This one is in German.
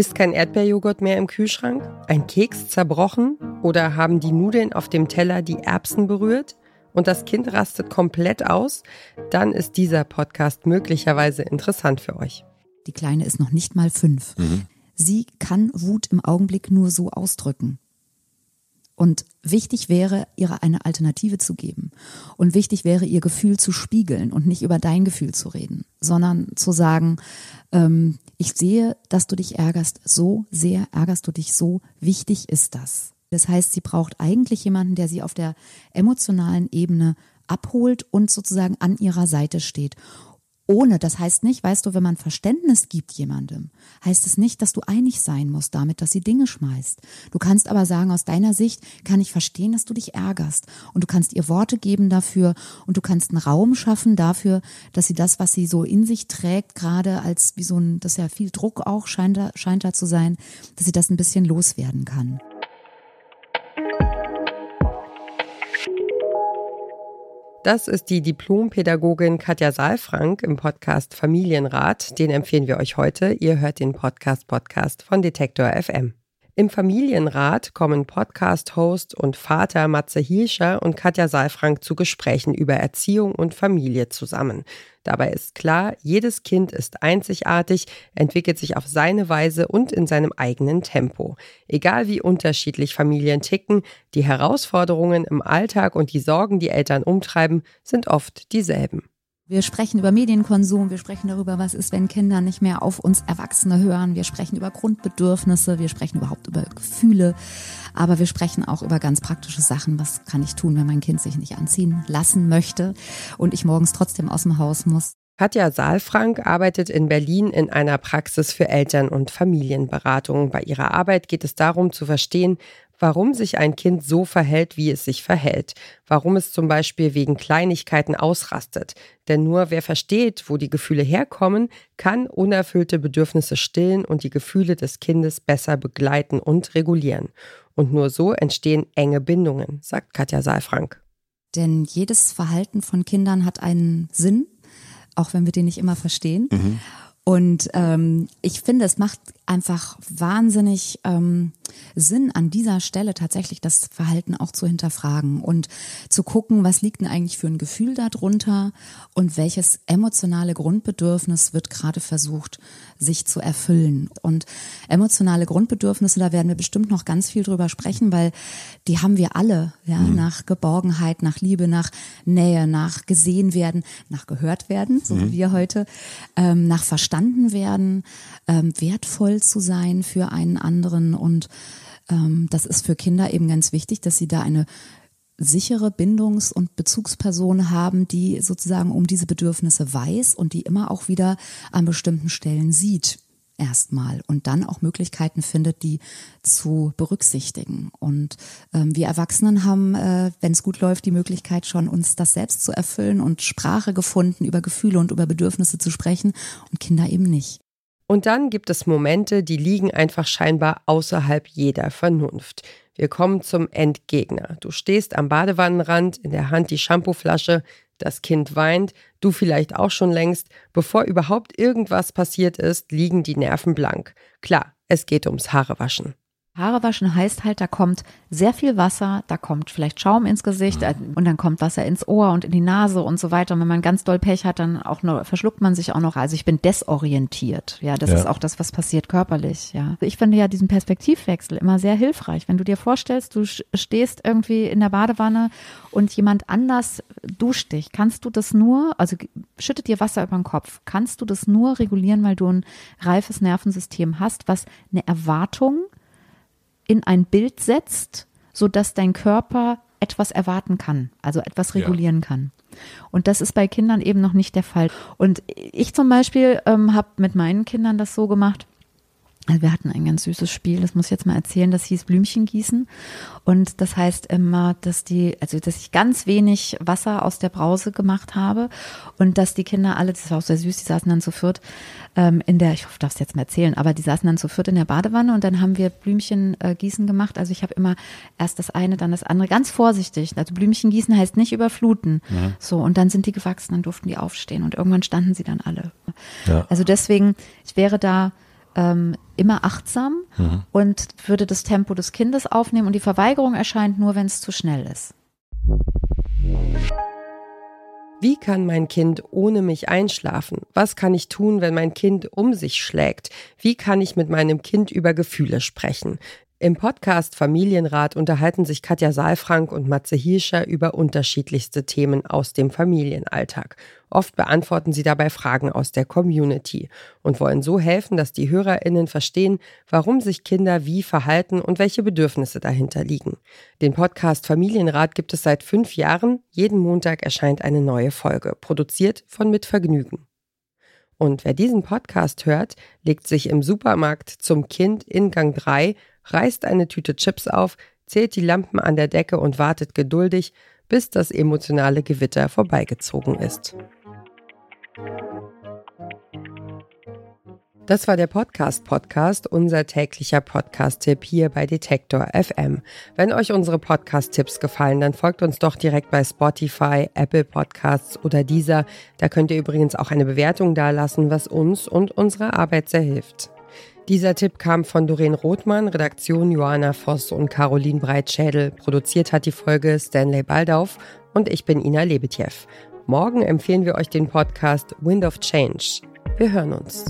Ist kein Erdbeerjoghurt mehr im Kühlschrank? Ein Keks zerbrochen? Oder haben die Nudeln auf dem Teller die Erbsen berührt? Und das Kind rastet komplett aus? Dann ist dieser Podcast möglicherweise interessant für euch. Die Kleine ist noch nicht mal fünf. Mhm. Sie kann Wut im Augenblick nur so ausdrücken. Und wichtig wäre, ihr eine Alternative zu geben. Und wichtig wäre, ihr Gefühl zu spiegeln und nicht über dein Gefühl zu reden, sondern zu sagen, ähm, ich sehe, dass du dich ärgerst, so sehr ärgerst du dich, so wichtig ist das. Das heißt, sie braucht eigentlich jemanden, der sie auf der emotionalen Ebene abholt und sozusagen an ihrer Seite steht ohne, das heißt nicht, weißt du, wenn man Verständnis gibt jemandem, heißt es nicht, dass du einig sein musst damit, dass sie Dinge schmeißt. Du kannst aber sagen, aus deiner Sicht kann ich verstehen, dass du dich ärgerst. Und du kannst ihr Worte geben dafür und du kannst einen Raum schaffen dafür, dass sie das, was sie so in sich trägt, gerade als wie so ein, das ist ja viel Druck auch scheint da, scheint da zu sein, dass sie das ein bisschen loswerden kann. Das ist die Diplompädagogin Katja Saalfrank im Podcast Familienrat. Den empfehlen wir euch heute. Ihr hört den Podcast Podcast von Detektor FM. Im Familienrat kommen Podcast-Host und Vater Matze Hielscher und Katja Saalfrank zu Gesprächen über Erziehung und Familie zusammen. Dabei ist klar, jedes Kind ist einzigartig, entwickelt sich auf seine Weise und in seinem eigenen Tempo. Egal wie unterschiedlich Familien ticken, die Herausforderungen im Alltag und die Sorgen, die Eltern umtreiben, sind oft dieselben. Wir sprechen über Medienkonsum, wir sprechen darüber, was ist, wenn Kinder nicht mehr auf uns Erwachsene hören. Wir sprechen über Grundbedürfnisse, wir sprechen überhaupt über Gefühle, aber wir sprechen auch über ganz praktische Sachen. Was kann ich tun, wenn mein Kind sich nicht anziehen lassen möchte und ich morgens trotzdem aus dem Haus muss? Katja Saalfrank arbeitet in Berlin in einer Praxis für Eltern- und Familienberatung. Bei ihrer Arbeit geht es darum zu verstehen, warum sich ein Kind so verhält, wie es sich verhält, warum es zum Beispiel wegen Kleinigkeiten ausrastet. Denn nur wer versteht, wo die Gefühle herkommen, kann unerfüllte Bedürfnisse stillen und die Gefühle des Kindes besser begleiten und regulieren. Und nur so entstehen enge Bindungen, sagt Katja Saalfrank. Denn jedes Verhalten von Kindern hat einen Sinn, auch wenn wir den nicht immer verstehen. Mhm. Und ähm, ich finde, es macht einfach wahnsinnig ähm, Sinn, an dieser Stelle tatsächlich das Verhalten auch zu hinterfragen und zu gucken, was liegt denn eigentlich für ein Gefühl darunter und welches emotionale Grundbedürfnis wird gerade versucht, sich zu erfüllen. Und emotionale Grundbedürfnisse, da werden wir bestimmt noch ganz viel drüber sprechen, weil die haben wir alle, ja, mhm. nach Geborgenheit, nach Liebe, nach Nähe, nach gesehen werden, nach gehört werden, so mhm. wie wir heute, ähm, nach verstanden werden, ähm, wertvoll zu sein für einen anderen und das ist für Kinder eben ganz wichtig, dass sie da eine sichere Bindungs- und Bezugsperson haben, die sozusagen um diese Bedürfnisse weiß und die immer auch wieder an bestimmten Stellen sieht erstmal und dann auch Möglichkeiten findet, die zu berücksichtigen. Und ähm, wir Erwachsenen haben, äh, wenn es gut läuft, die Möglichkeit schon, uns das selbst zu erfüllen und Sprache gefunden, über Gefühle und über Bedürfnisse zu sprechen und Kinder eben nicht. Und dann gibt es Momente, die liegen einfach scheinbar außerhalb jeder Vernunft. Wir kommen zum Endgegner. Du stehst am Badewannenrand, in der Hand die Shampooflasche, das Kind weint, du vielleicht auch schon längst. Bevor überhaupt irgendwas passiert ist, liegen die Nerven blank. Klar, es geht ums Haarewaschen. Haare waschen heißt halt, da kommt sehr viel Wasser, da kommt vielleicht Schaum ins Gesicht mhm. und dann kommt Wasser ins Ohr und in die Nase und so weiter. Und wenn man ganz doll Pech hat, dann auch noch, verschluckt man sich auch noch. Also ich bin desorientiert. Ja, das ja. ist auch das, was passiert körperlich. Ja, ich finde ja diesen Perspektivwechsel immer sehr hilfreich. Wenn du dir vorstellst, du stehst irgendwie in der Badewanne und jemand anders duscht dich, kannst du das nur, also schüttet dir Wasser über den Kopf, kannst du das nur regulieren, weil du ein reifes Nervensystem hast, was eine Erwartung in ein Bild setzt, sodass dein Körper etwas erwarten kann, also etwas regulieren ja. kann. Und das ist bei Kindern eben noch nicht der Fall. Und ich zum Beispiel ähm, habe mit meinen Kindern das so gemacht, also wir hatten ein ganz süßes Spiel, das muss ich jetzt mal erzählen, das hieß Blümchen gießen. Und das heißt immer, dass die, also dass ich ganz wenig Wasser aus der Brause gemacht habe und dass die Kinder alle, das war auch sehr süß, die saßen dann zu viert ähm, in der, ich hoffe, darf es jetzt mal erzählen, aber die saßen dann zu viert in der Badewanne und dann haben wir Blümchen äh, gießen gemacht. Also ich habe immer erst das eine, dann das andere, ganz vorsichtig. Also Blümchen gießen heißt nicht überfluten. Ja. So, und dann sind die gewachsen, dann durften die aufstehen und irgendwann standen sie dann alle. Ja. Also deswegen, ich wäre da ähm, immer achtsam mhm. und würde das Tempo des Kindes aufnehmen und die Verweigerung erscheint nur, wenn es zu schnell ist. Wie kann mein Kind ohne mich einschlafen? Was kann ich tun, wenn mein Kind um sich schlägt? Wie kann ich mit meinem Kind über Gefühle sprechen? Im Podcast Familienrat unterhalten sich Katja Saalfrank und Matze Hirscher über unterschiedlichste Themen aus dem Familienalltag. Oft beantworten sie dabei Fragen aus der Community und wollen so helfen, dass die HörerInnen verstehen, warum sich Kinder wie verhalten und welche Bedürfnisse dahinter liegen. Den Podcast Familienrat gibt es seit fünf Jahren. Jeden Montag erscheint eine neue Folge, produziert von Mit Vergnügen. Und wer diesen Podcast hört, legt sich im Supermarkt zum Kind in Gang 3 reißt eine Tüte Chips auf, zählt die Lampen an der Decke und wartet geduldig, bis das emotionale Gewitter vorbeigezogen ist. Das war der Podcast Podcast, unser täglicher Podcast-Tipp hier bei Detektor FM. Wenn euch unsere Podcast-Tipps gefallen, dann folgt uns doch direkt bei Spotify, Apple Podcasts oder dieser. Da könnt ihr übrigens auch eine Bewertung dalassen, was uns und unserer Arbeit sehr hilft. Dieser Tipp kam von Doreen Rothmann, Redaktion Johanna Voss und Caroline Breitschädel. Produziert hat die Folge Stanley Baldauf und ich bin Ina Lebetjew. Morgen empfehlen wir euch den Podcast Wind of Change. Wir hören uns.